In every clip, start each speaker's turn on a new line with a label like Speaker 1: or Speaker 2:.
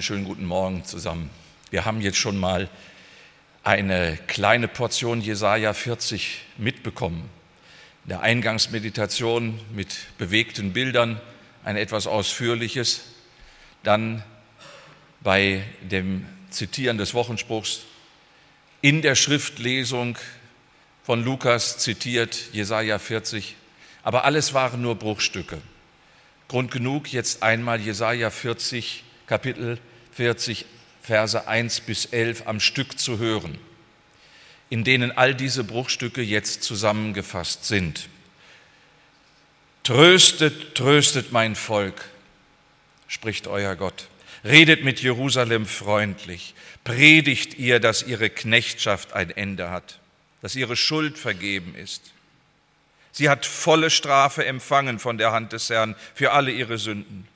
Speaker 1: Einen schönen guten Morgen zusammen. Wir haben jetzt schon mal eine kleine Portion Jesaja 40 mitbekommen. In der Eingangsmeditation mit bewegten Bildern ein etwas ausführliches. Dann bei dem Zitieren des Wochenspruchs in der Schriftlesung von Lukas zitiert Jesaja 40. Aber alles waren nur Bruchstücke. Grund genug, jetzt einmal Jesaja 40 Kapitel 40, Verse 1 bis 11 am Stück zu hören, in denen all diese Bruchstücke jetzt zusammengefasst sind. Tröstet, tröstet mein Volk, spricht euer Gott. Redet mit Jerusalem freundlich. Predigt ihr, dass ihre Knechtschaft ein Ende hat, dass ihre Schuld vergeben ist. Sie hat volle Strafe empfangen von der Hand des Herrn für alle ihre Sünden.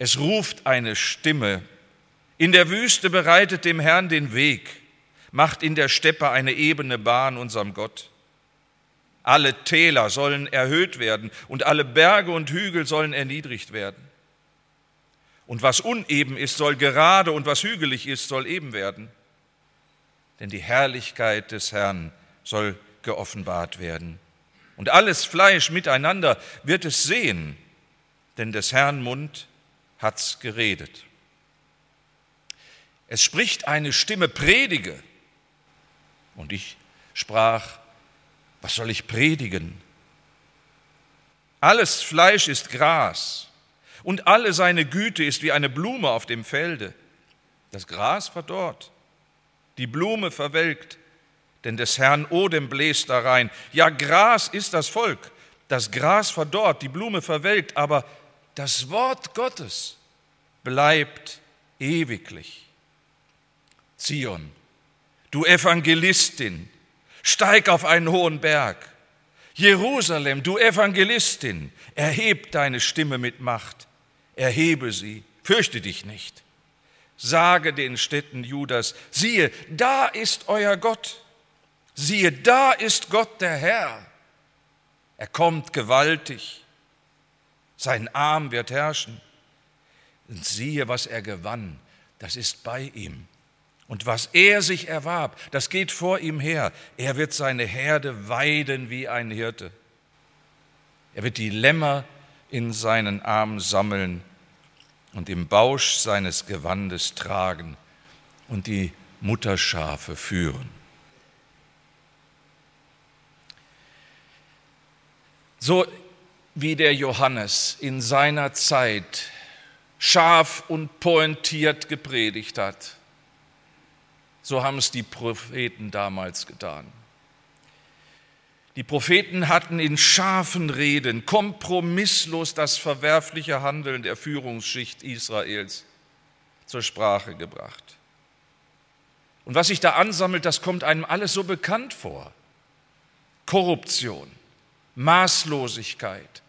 Speaker 1: Es ruft eine Stimme. In der Wüste bereitet dem Herrn den Weg, macht in der Steppe eine ebene Bahn unserem Gott. Alle Täler sollen erhöht werden und alle Berge und Hügel sollen erniedrigt werden. Und was uneben ist, soll gerade und was hügelig ist, soll eben werden. Denn die Herrlichkeit des Herrn soll geoffenbart werden. Und alles Fleisch miteinander wird es sehen, denn des Herrn Mund hat's geredet. Es spricht eine Stimme, predige. Und ich sprach, was soll ich predigen? Alles Fleisch ist Gras und alle seine Güte ist wie eine Blume auf dem Felde. Das Gras verdorrt, die Blume verwelkt, denn des Herrn Odem bläst da rein. Ja, Gras ist das Volk, das Gras verdorrt, die Blume verwelkt, aber das Wort Gottes bleibt ewiglich. Zion, du Evangelistin, steig auf einen hohen Berg. Jerusalem, du Evangelistin, erheb deine Stimme mit Macht, erhebe sie, fürchte dich nicht. Sage den Städten Judas, siehe, da ist euer Gott, siehe, da ist Gott der Herr. Er kommt gewaltig, sein Arm wird herrschen. Und siehe, was er gewann, das ist bei ihm. Und was er sich erwarb, das geht vor ihm her. Er wird seine Herde weiden wie ein Hirte. Er wird die Lämmer in seinen Arm sammeln und im Bausch seines Gewandes tragen und die Mutterschafe führen. So wie der Johannes in seiner Zeit scharf und pointiert gepredigt hat. So haben es die Propheten damals getan. Die Propheten hatten in scharfen Reden kompromisslos das verwerfliche Handeln der Führungsschicht Israels zur Sprache gebracht. Und was sich da ansammelt, das kommt einem alles so bekannt vor. Korruption, Maßlosigkeit,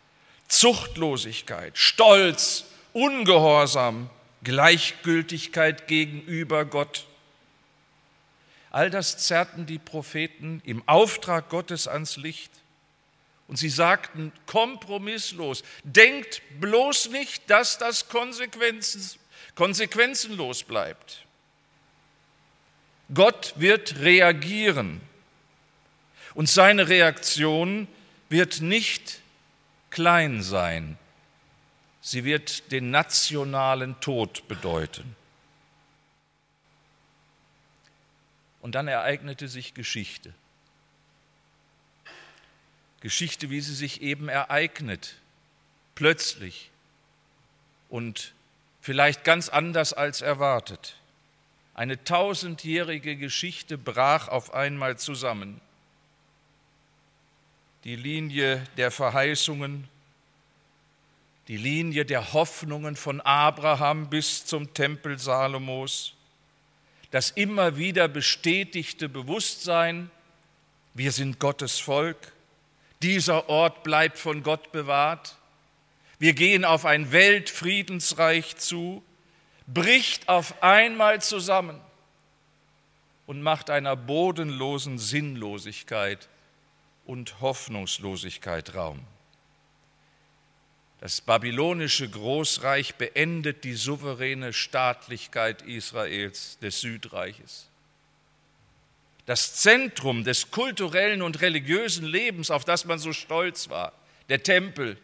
Speaker 1: Zuchtlosigkeit, Stolz, Ungehorsam, Gleichgültigkeit gegenüber Gott. All das zerrten die Propheten im Auftrag Gottes ans Licht. Und sie sagten kompromisslos, denkt bloß nicht, dass das Konsequenzen, konsequenzenlos bleibt. Gott wird reagieren und seine Reaktion wird nicht klein sein, Sie wird den nationalen Tod bedeuten. Und dann ereignete sich Geschichte. Geschichte, wie sie sich eben ereignet, plötzlich und vielleicht ganz anders als erwartet. Eine tausendjährige Geschichte brach auf einmal zusammen. Die Linie der Verheißungen die Linie der Hoffnungen von Abraham bis zum Tempel Salomos, das immer wieder bestätigte Bewusstsein, wir sind Gottes Volk, dieser Ort bleibt von Gott bewahrt, wir gehen auf ein Weltfriedensreich zu, bricht auf einmal zusammen und macht einer bodenlosen Sinnlosigkeit und Hoffnungslosigkeit Raum. Das babylonische Großreich beendet die souveräne Staatlichkeit Israels, des Südreiches. Das Zentrum des kulturellen und religiösen Lebens, auf das man so stolz war, der Tempel,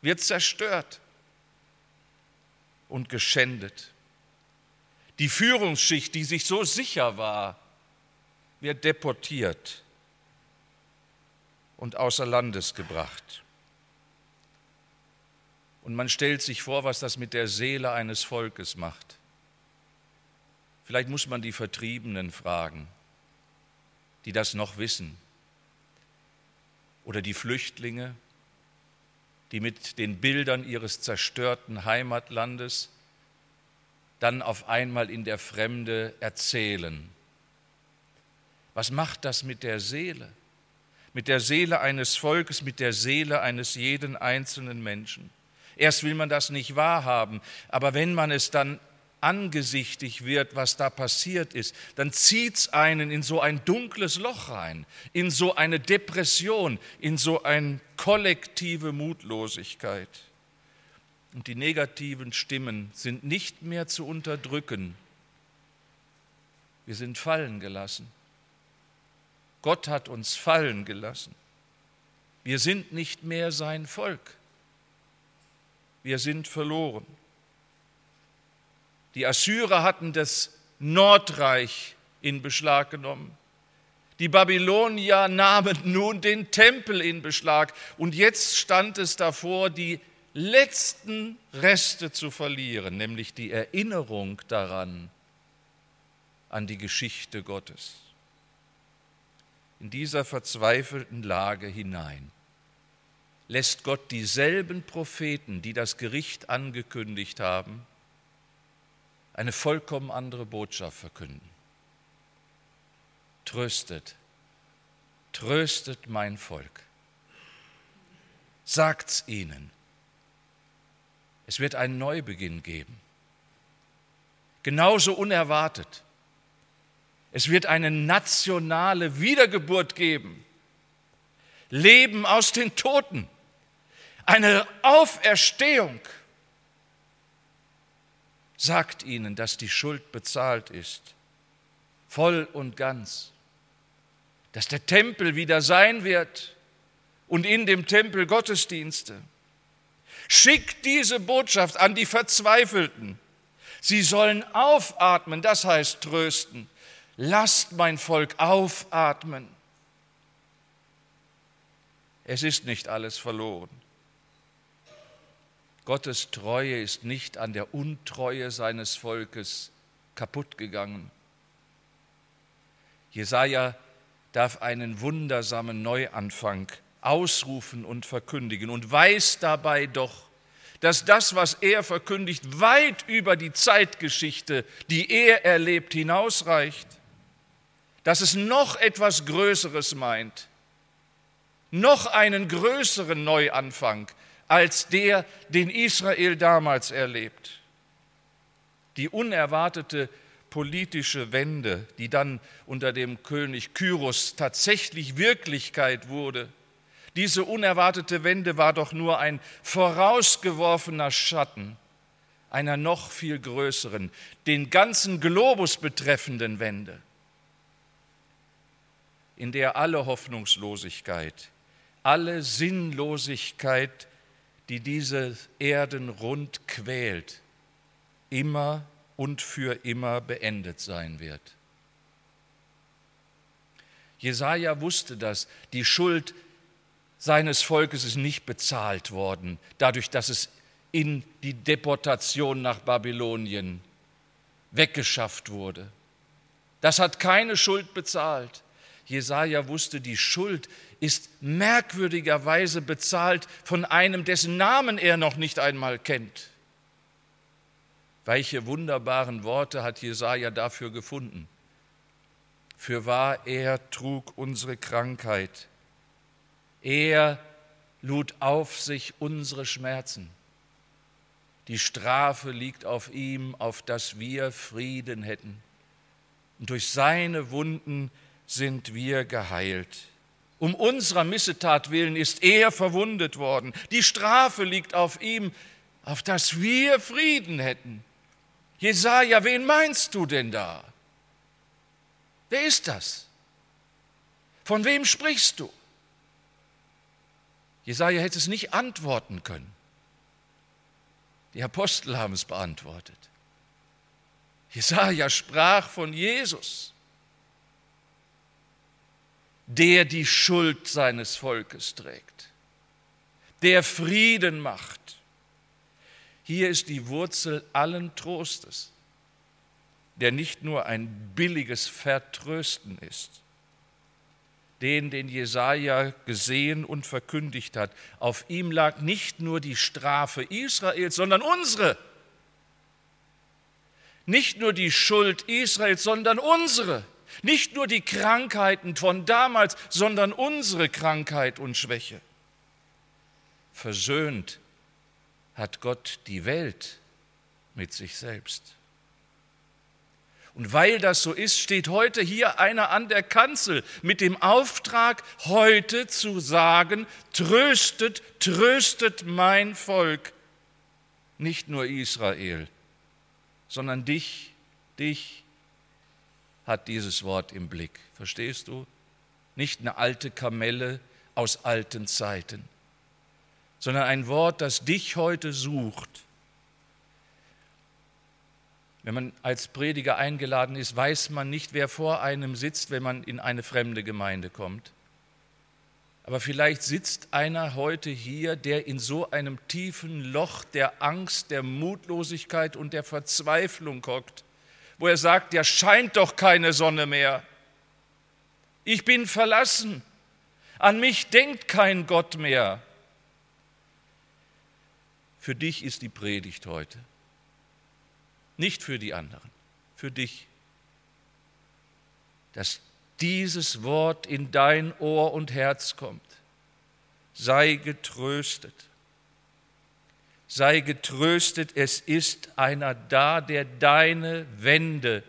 Speaker 1: wird zerstört und geschändet. Die Führungsschicht, die sich so sicher war, wird deportiert und außer Landes gebracht. Und man stellt sich vor, was das mit der Seele eines Volkes macht. Vielleicht muss man die Vertriebenen fragen, die das noch wissen. Oder die Flüchtlinge, die mit den Bildern ihres zerstörten Heimatlandes dann auf einmal in der Fremde erzählen. Was macht das mit der Seele? Mit der Seele eines Volkes, mit der Seele eines jeden einzelnen Menschen. Erst will man das nicht wahrhaben, aber wenn man es dann angesichtig wird, was da passiert ist, dann zieht es einen in so ein dunkles Loch rein, in so eine Depression, in so eine kollektive Mutlosigkeit. Und die negativen Stimmen sind nicht mehr zu unterdrücken. Wir sind fallen gelassen. Gott hat uns fallen gelassen. Wir sind nicht mehr sein Volk wir sind verloren. Die Assyrer hatten das Nordreich in Beschlag genommen. Die Babylonier nahmen nun den Tempel in Beschlag und jetzt stand es davor, die letzten Reste zu verlieren, nämlich die Erinnerung daran, an die Geschichte Gottes. In dieser verzweifelten Lage hinein lässt Gott dieselben Propheten, die das Gericht angekündigt haben, eine vollkommen andere Botschaft verkünden. Tröstet, tröstet mein Volk. Sagt's ihnen. Es wird einen Neubeginn geben. Genauso unerwartet. Es wird eine nationale Wiedergeburt geben. Leben aus den Toten eine Auferstehung sagt ihnen, dass die Schuld bezahlt ist, voll und ganz, dass der Tempel wieder sein wird und in dem Tempel Gottesdienste. Schickt diese Botschaft an die Verzweifelten. Sie sollen aufatmen, das heißt trösten. Lasst mein Volk aufatmen. Es ist nicht alles verloren. Gottes Treue ist nicht an der Untreue seines Volkes kaputt gegangen. Jesaja darf einen wundersamen Neuanfang ausrufen und verkündigen und weiß dabei doch, dass das, was er verkündigt, weit über die Zeitgeschichte, die er erlebt, hinausreicht, dass es noch etwas Größeres meint, noch einen größeren Neuanfang, als der, den Israel damals erlebt. Die unerwartete politische Wende, die dann unter dem König Kyros tatsächlich Wirklichkeit wurde, diese unerwartete Wende war doch nur ein vorausgeworfener Schatten einer noch viel größeren, den ganzen Globus betreffenden Wende, in der alle Hoffnungslosigkeit, alle Sinnlosigkeit die diese Erden rund quält, immer und für immer beendet sein wird. Jesaja wusste das. Die Schuld seines Volkes ist nicht bezahlt worden, dadurch, dass es in die Deportation nach Babylonien weggeschafft wurde. Das hat keine Schuld bezahlt. Jesaja wusste, die Schuld ist merkwürdigerweise bezahlt von einem, dessen Namen er noch nicht einmal kennt. Welche wunderbaren Worte hat Jesaja dafür gefunden? Für wahr, er trug unsere Krankheit. Er lud auf sich unsere Schmerzen. Die Strafe liegt auf ihm, auf dass wir Frieden hätten. Und durch seine Wunden sind wir geheilt. Um unserer Missetat willen ist er verwundet worden. Die Strafe liegt auf ihm, auf dass wir Frieden hätten. Jesaja, wen meinst du denn da? Wer ist das? Von wem sprichst du? Jesaja hätte es nicht antworten können. Die Apostel haben es beantwortet. Jesaja sprach von Jesus, der die Schuld seines Volkes trägt, der Frieden macht. Hier ist die Wurzel allen Trostes, der nicht nur ein billiges Vertrösten ist, den, den Jesaja gesehen und verkündigt hat. Auf ihm lag nicht nur die Strafe Israels, sondern unsere. Nicht nur die Schuld Israels, sondern unsere. Nicht nur die Krankheiten von damals, sondern unsere Krankheit und Schwäche. Versöhnt hat Gott die Welt mit sich selbst. Und weil das so ist, steht heute hier einer an der Kanzel mit dem Auftrag, heute zu sagen, tröstet, tröstet mein Volk, nicht nur Israel, sondern dich, dich hat dieses Wort im Blick. Verstehst du? Nicht eine alte Kamelle aus alten Zeiten, sondern ein Wort, das dich heute sucht wenn man als Prediger eingeladen ist, weiß man nicht, wer vor einem sitzt, wenn man in eine fremde Gemeinde kommt. Aber vielleicht sitzt einer heute hier, der in so einem tiefen Loch der Angst, der Mutlosigkeit und der Verzweiflung hockt, wo er sagt, ja scheint doch keine Sonne mehr. Ich bin verlassen. An mich denkt kein Gott mehr. Für dich ist die Predigt heute. Nicht für die anderen, für dich. Dass dieses Wort in dein Ohr und Herz kommt. Sei getröstet. Sei getröstet, es ist einer da, der deine Wende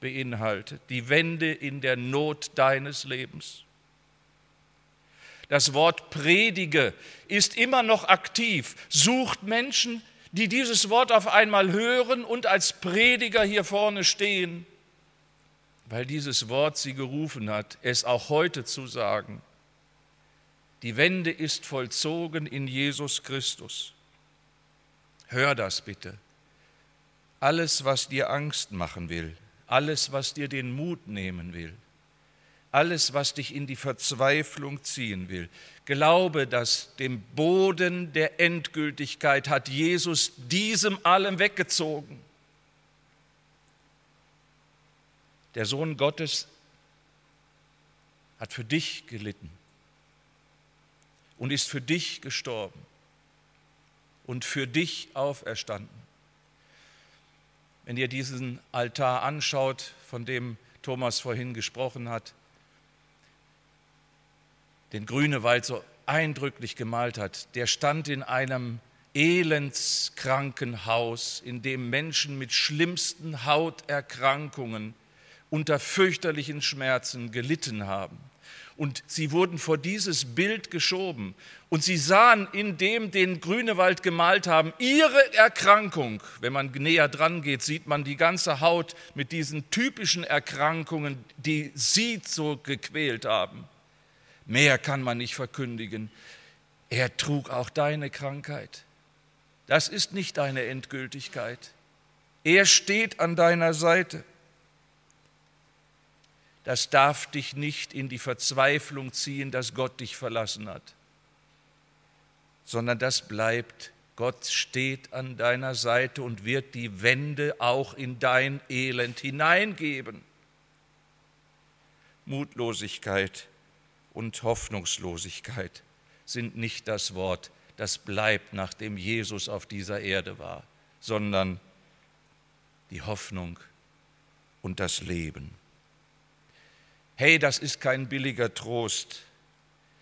Speaker 1: beinhaltet, die Wende in der Not deines Lebens. Das Wort predige ist immer noch aktiv, sucht Menschen, die dieses Wort auf einmal hören und als Prediger hier vorne stehen, weil dieses Wort sie gerufen hat, es auch heute zu sagen. Die Wende ist vollzogen in Jesus Christus. Hör das bitte. Alles, was dir Angst machen will, alles, was dir den Mut nehmen will, alles, was dich in die Verzweiflung ziehen will. Glaube, dass dem Boden der Endgültigkeit hat Jesus diesem allem weggezogen. Der Sohn Gottes hat für dich gelitten und ist für dich gestorben und für dich auferstanden. Wenn ihr diesen Altar anschaut, von dem Thomas vorhin gesprochen hat, den Grünewald so eindrücklich gemalt hat, der stand in einem Elendskrankenhaus, in dem Menschen mit schlimmsten Hauterkrankungen unter fürchterlichen Schmerzen gelitten haben. Und sie wurden vor dieses Bild geschoben und sie sahen in dem, den Grünewald gemalt haben, ihre Erkrankung. Wenn man näher dran geht, sieht man die ganze Haut mit diesen typischen Erkrankungen, die sie so gequält haben. Mehr kann man nicht verkündigen. Er trug auch deine Krankheit. Das ist nicht deine Endgültigkeit. Er steht an deiner Seite. Das darf dich nicht in die Verzweiflung ziehen, dass Gott dich verlassen hat, sondern das bleibt. Gott steht an deiner Seite und wird die Wende auch in dein Elend hineingeben. Mutlosigkeit und Hoffnungslosigkeit sind nicht das Wort, das bleibt, nachdem Jesus auf dieser Erde war, sondern die Hoffnung und das Leben. Hey, das ist kein billiger Trost,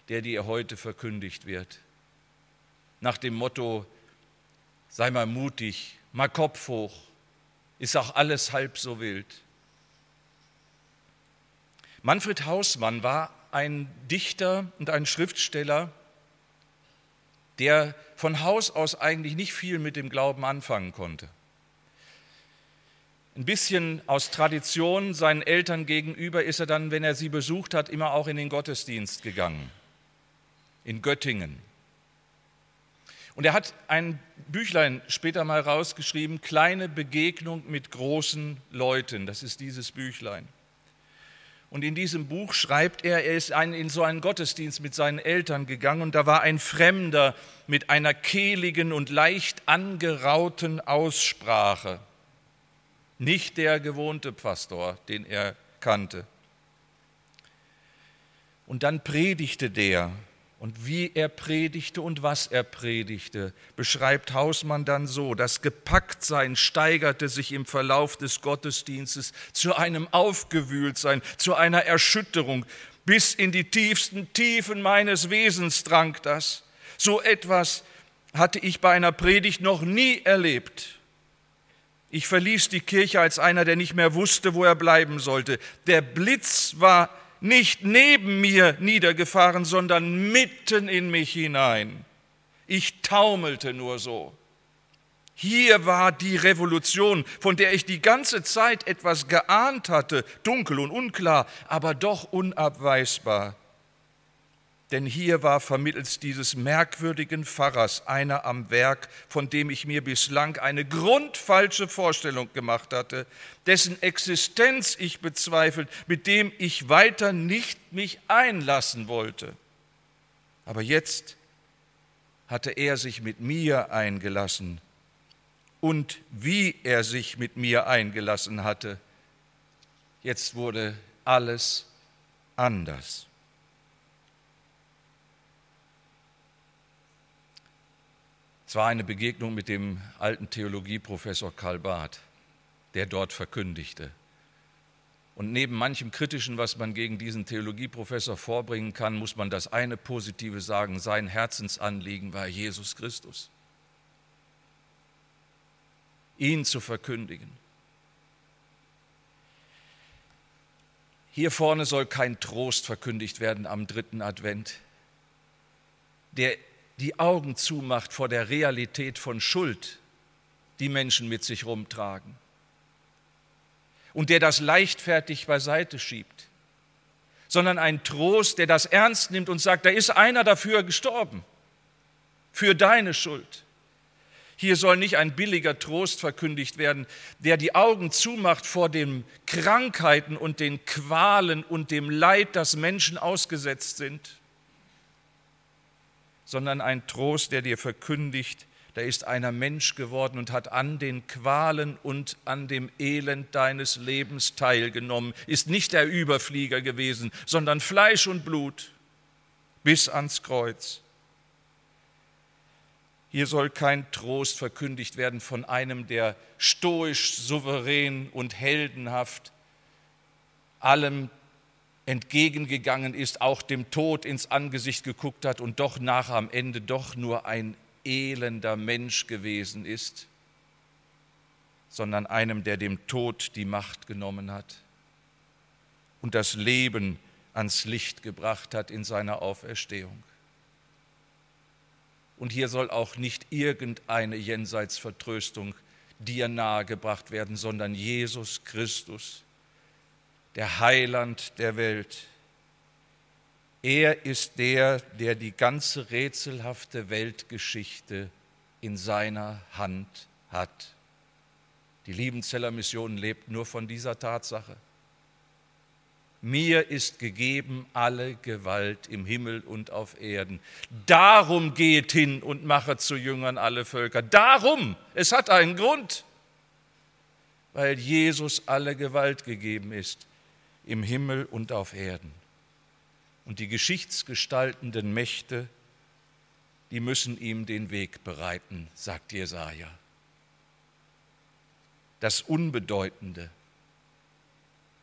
Speaker 1: der dir heute verkündigt wird. Nach dem Motto, sei mal mutig, mal Kopf hoch, ist auch alles halb so wild. Manfred Hausmann war ein Dichter und ein Schriftsteller, der von Haus aus eigentlich nicht viel mit dem Glauben anfangen konnte. Ein bisschen aus Tradition seinen Eltern gegenüber ist er dann, wenn er sie besucht hat, immer auch in den Gottesdienst gegangen, in Göttingen. Und er hat ein Büchlein später mal rausgeschrieben, Kleine Begegnung mit großen Leuten. Das ist dieses Büchlein. Und in diesem Buch schreibt er, er ist in so einen Gottesdienst mit seinen Eltern gegangen und da war ein Fremder mit einer kehligen und leicht angerauten Aussprache. Nicht der gewohnte Pastor, den er kannte. Und dann predigte der und wie er predigte und was er predigte, beschreibt Hausmann dann so, das Gepacktsein steigerte sich im Verlauf des Gottesdienstes zu einem Aufgewühltsein, zu einer Erschütterung, bis in die tiefsten Tiefen meines Wesens drang das. So etwas hatte ich bei einer Predigt noch nie erlebt. Ich verließ die Kirche als einer, der nicht mehr wusste, wo er bleiben sollte. Der Blitz war nicht neben mir niedergefahren, sondern mitten in mich hinein. Ich taumelte nur so. Hier war die Revolution, von der ich die ganze Zeit etwas geahnt hatte, dunkel und unklar, aber doch unabweisbar. Denn hier war vermittels dieses merkwürdigen Pfarrers einer am Werk, von dem ich mir bislang eine grundfalsche Vorstellung gemacht hatte, dessen Existenz ich bezweifelt, mit dem ich weiter nicht mich einlassen wollte. Aber jetzt hatte er sich mit mir eingelassen und wie er sich mit mir eingelassen hatte, jetzt wurde alles anders. Es war eine Begegnung mit dem alten Theologieprofessor Karl Barth, der dort verkündigte. Und neben manchem Kritischen, was man gegen diesen Theologieprofessor vorbringen kann, muss man das eine Positive sagen, sein Herzensanliegen war Jesus Christus. Ihn zu verkündigen. Hier vorne soll kein Trost verkündigt werden am dritten Advent. Der die Augen zumacht vor der Realität von Schuld, die Menschen mit sich rumtragen. Und der das leichtfertig beiseite schiebt, sondern ein Trost, der das ernst nimmt und sagt, da ist einer dafür gestorben, für deine Schuld. Hier soll nicht ein billiger Trost verkündigt werden, der die Augen zumacht vor den Krankheiten und den Qualen und dem Leid, das Menschen ausgesetzt sind sondern ein Trost, der dir verkündigt, da ist einer Mensch geworden und hat an den Qualen und an dem Elend deines Lebens teilgenommen, ist nicht der Überflieger gewesen, sondern Fleisch und Blut bis ans Kreuz. Hier soll kein Trost verkündigt werden von einem, der stoisch, souverän und heldenhaft allem entgegengegangen ist, auch dem Tod ins Angesicht geguckt hat und doch nach am Ende doch nur ein elender Mensch gewesen ist, sondern einem, der dem Tod die Macht genommen hat und das Leben ans Licht gebracht hat in seiner Auferstehung. Und hier soll auch nicht irgendeine Jenseitsvertröstung dir nahegebracht werden, sondern Jesus Christus, der Heiland der Welt. Er ist der, der die ganze rätselhafte Weltgeschichte in seiner Hand hat. Die Liebenzeller Mission lebt nur von dieser Tatsache. Mir ist gegeben alle Gewalt im Himmel und auf Erden. Darum geht hin und mache zu Jüngern alle Völker. Darum, es hat einen Grund, weil Jesus alle Gewalt gegeben ist im Himmel und auf Erden. Und die geschichtsgestaltenden Mächte, die müssen ihm den Weg bereiten, sagt Jesaja. Das Unbedeutende,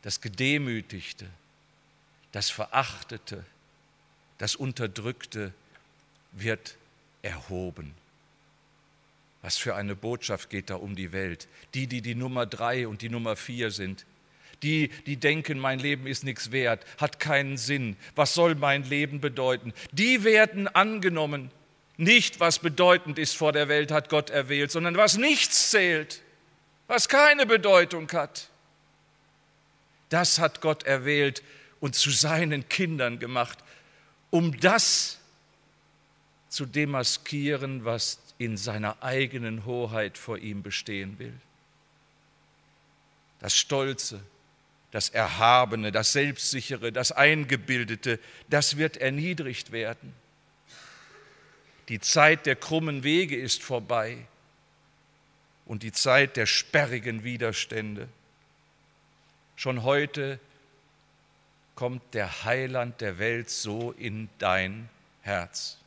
Speaker 1: das Gedemütigte, das Verachtete, das Unterdrückte wird erhoben. Was für eine Botschaft geht da um die Welt? Die, die die Nummer drei und die Nummer vier sind. Die, die denken, mein Leben ist nichts wert, hat keinen Sinn. Was soll mein Leben bedeuten? Die werden angenommen. Nicht, was bedeutend ist vor der Welt, hat Gott erwählt, sondern was nichts zählt, was keine Bedeutung hat. Das hat Gott erwählt und zu seinen Kindern gemacht, um das zu demaskieren, was in seiner eigenen Hoheit vor ihm bestehen will. Das Stolze, das Erhabene, das Selbstsichere, das Eingebildete, das wird erniedrigt werden. Die Zeit der krummen Wege ist vorbei und die Zeit der sperrigen Widerstände. Schon heute kommt der Heiland der Welt so in dein Herz.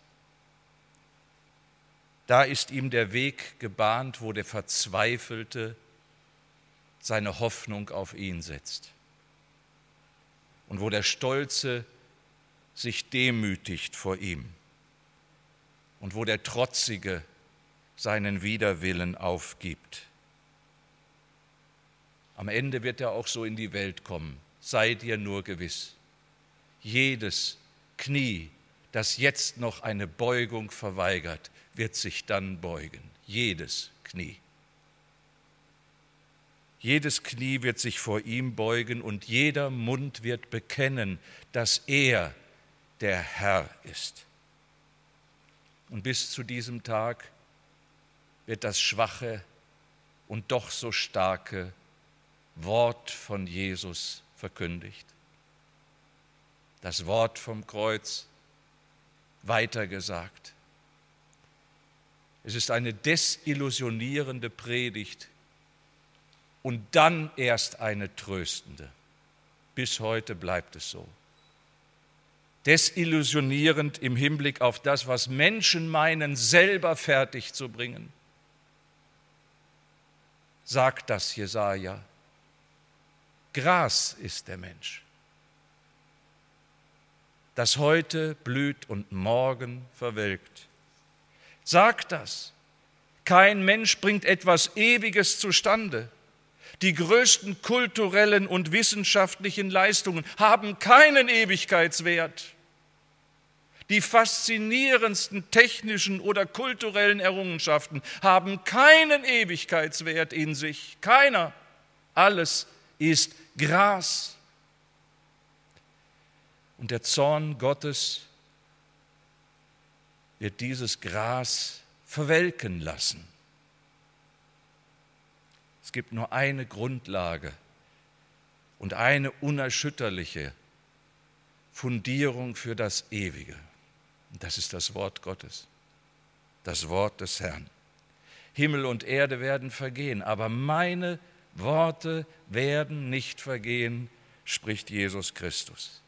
Speaker 1: Da ist ihm der Weg gebahnt, wo der Verzweifelte seine Hoffnung auf ihn setzt und wo der Stolze sich demütigt vor ihm und wo der Trotzige seinen Widerwillen aufgibt. Am Ende wird er auch so in die Welt kommen, sei dir nur gewiss. Jedes Knie, das jetzt noch eine Beugung verweigert, wird sich dann beugen. Jedes Knie. Jedes Knie wird sich vor ihm beugen und jeder Mund wird bekennen, dass er der Herr ist. Und bis zu diesem Tag wird das schwache und doch so starke Wort von Jesus verkündigt. Das Wort vom Kreuz weitergesagt. Es ist eine desillusionierende Predigt und dann erst eine tröstende. Bis heute bleibt es so. Desillusionierend im Hinblick auf das, was Menschen meinen, selber fertig zu bringen. Sagt das Jesaja. Gras ist der Mensch, das heute blüht und morgen verwelkt. Sagt das. Kein Mensch bringt etwas Ewiges zustande. Die größten kulturellen und wissenschaftlichen Leistungen haben keinen Ewigkeitswert. Die faszinierendsten technischen oder kulturellen Errungenschaften haben keinen Ewigkeitswert in sich. Keiner. Alles ist Gras. Und der Zorn Gottes wird dieses Gras verwelken lassen. Es gibt nur eine Grundlage und eine unerschütterliche Fundierung für das Ewige. Und das ist das Wort Gottes, das Wort des Herrn. Himmel und Erde werden vergehen, aber meine Worte werden nicht vergehen, spricht Jesus Christus.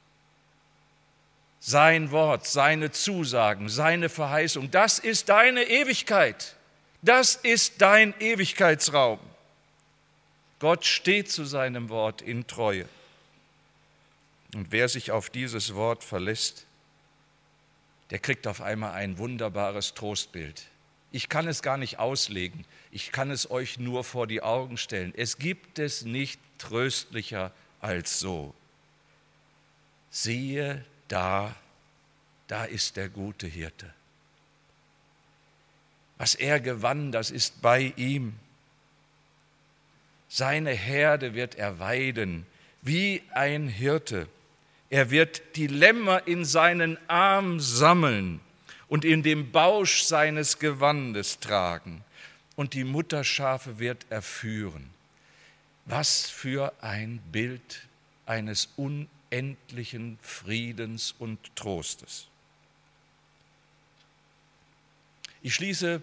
Speaker 1: Sein Wort, seine Zusagen, seine Verheißung, das ist deine Ewigkeit. Das ist dein Ewigkeitsraum. Gott steht zu seinem Wort in Treue. Und wer sich auf dieses Wort verlässt, der kriegt auf einmal ein wunderbares Trostbild. Ich kann es gar nicht auslegen, ich kann es euch nur vor die Augen stellen. Es gibt es nicht tröstlicher als so. Siehe da, da ist der gute Hirte. Was er gewann, das ist bei ihm. Seine Herde wird er weiden wie ein Hirte. Er wird die Lämmer in seinen Arm sammeln und in dem Bausch seines Gewandes tragen. Und die Mutterschafe wird er führen. Was für ein Bild eines unendlichen Friedens und Trostes. Ich schließe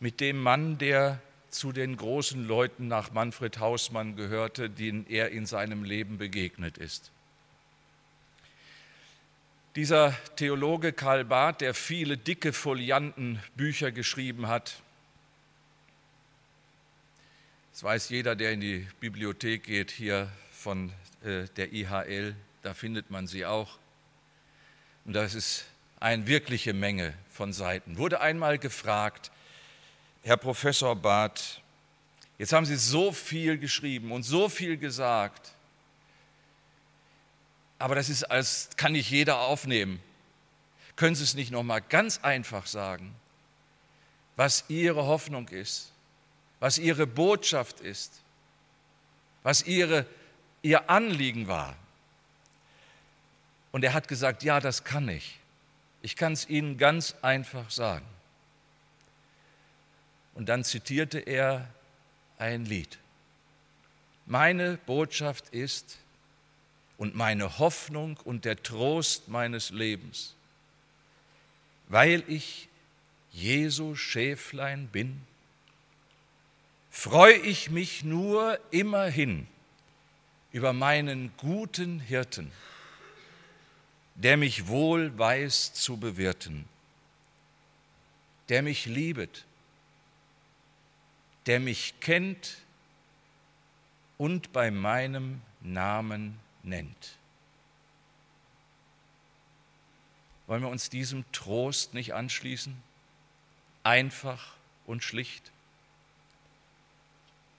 Speaker 1: mit dem Mann, der zu den großen Leuten nach Manfred Hausmann gehörte, denen er in seinem Leben begegnet ist. Dieser Theologe Karl Barth, der viele dicke Foliantenbücher geschrieben hat, das weiß jeder, der in die Bibliothek geht, hier von äh, der IHL, da findet man sie auch. Und das ist eine wirkliche Menge von Seiten. Wurde einmal gefragt, Herr Professor Barth, jetzt haben Sie so viel geschrieben und so viel gesagt, aber das ist als kann nicht jeder aufnehmen. Können Sie es nicht noch mal ganz einfach sagen, was Ihre Hoffnung ist? was ihre Botschaft ist, was ihre, ihr Anliegen war. Und er hat gesagt, ja, das kann ich. Ich kann es Ihnen ganz einfach sagen. Und dann zitierte er ein Lied. Meine Botschaft ist und meine Hoffnung und der Trost meines Lebens, weil ich Jesu Schäflein bin, freue ich mich nur immerhin über meinen guten Hirten, der mich wohl weiß zu bewirten, der mich liebet, der mich kennt und bei meinem Namen nennt. Wollen wir uns diesem Trost nicht anschließen? Einfach und schlicht.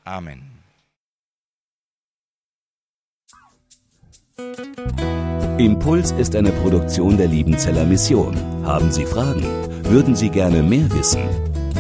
Speaker 1: Amen.
Speaker 2: Impuls ist eine Produktion der Liebenzeller Mission. Haben Sie Fragen? Würden Sie gerne mehr wissen?